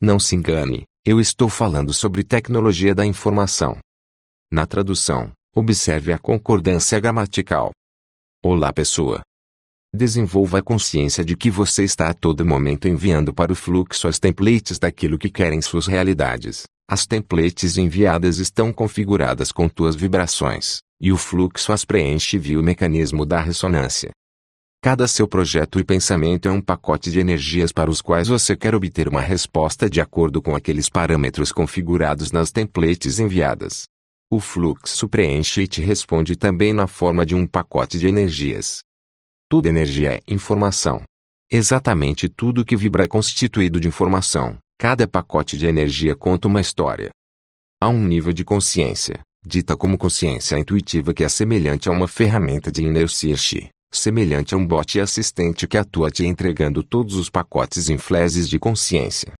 Não se engane, eu estou falando sobre tecnologia da informação. Na tradução, observe a concordância gramatical. Olá pessoa. Desenvolva a consciência de que você está a todo momento enviando para o fluxo as templates daquilo que querem suas realidades. As templates enviadas estão configuradas com tuas vibrações, e o fluxo as preenche via o mecanismo da ressonância. Cada seu projeto e pensamento é um pacote de energias para os quais você quer obter uma resposta de acordo com aqueles parâmetros configurados nas templates enviadas. O fluxo preenche e te responde também na forma de um pacote de energias. Toda energia é informação. Exatamente tudo que vibra é constituído de informação. Cada pacote de energia conta uma história. Há um nível de consciência, dita como consciência intuitiva que é semelhante a uma ferramenta de inner circuit, semelhante a um bot assistente que atua te entregando todos os pacotes em flashes de consciência.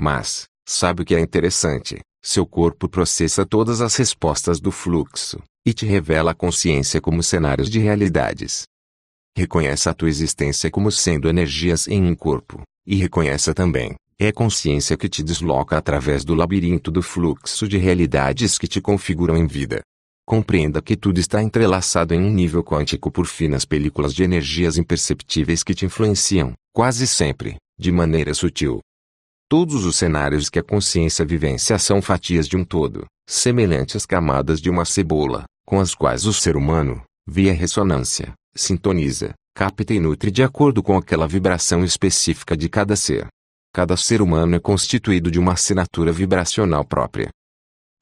Mas, sabe o que é interessante? Seu corpo processa todas as respostas do fluxo, e te revela a consciência como cenários de realidades. Reconheça a tua existência como sendo energias em um corpo, e reconheça também, é a consciência que te desloca através do labirinto do fluxo de realidades que te configuram em vida. Compreenda que tudo está entrelaçado em um nível quântico por finas películas de energias imperceptíveis que te influenciam, quase sempre, de maneira sutil. Todos os cenários que a consciência vivencia são fatias de um todo, semelhantes às camadas de uma cebola, com as quais o ser humano, via ressonância, sintoniza, capta e nutre de acordo com aquela vibração específica de cada ser. Cada ser humano é constituído de uma assinatura vibracional própria.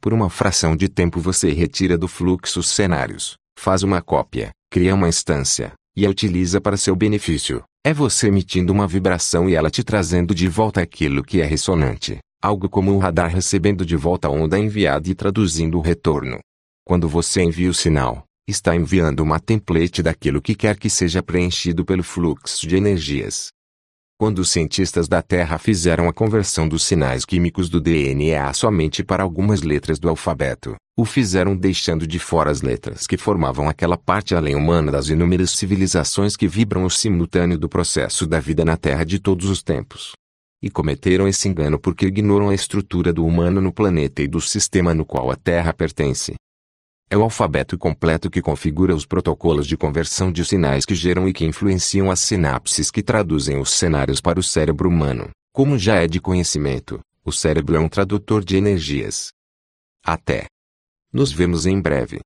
Por uma fração de tempo você retira do fluxo os cenários, faz uma cópia, cria uma instância, e a utiliza para seu benefício. É você emitindo uma vibração e ela te trazendo de volta aquilo que é ressonante, algo como um radar recebendo de volta a onda enviada e traduzindo o retorno. Quando você envia o sinal, está enviando uma template daquilo que quer que seja preenchido pelo fluxo de energias. Quando os cientistas da Terra fizeram a conversão dos sinais químicos do DNA somente para algumas letras do alfabeto, o fizeram deixando de fora as letras que formavam aquela parte além humana das inúmeras civilizações que vibram o simultâneo do processo da vida na Terra de todos os tempos. E cometeram esse engano porque ignoram a estrutura do humano no planeta e do sistema no qual a Terra pertence. É o alfabeto completo que configura os protocolos de conversão de sinais que geram e que influenciam as sinapses que traduzem os cenários para o cérebro humano. Como já é de conhecimento, o cérebro é um tradutor de energias. Até. Nos vemos em breve.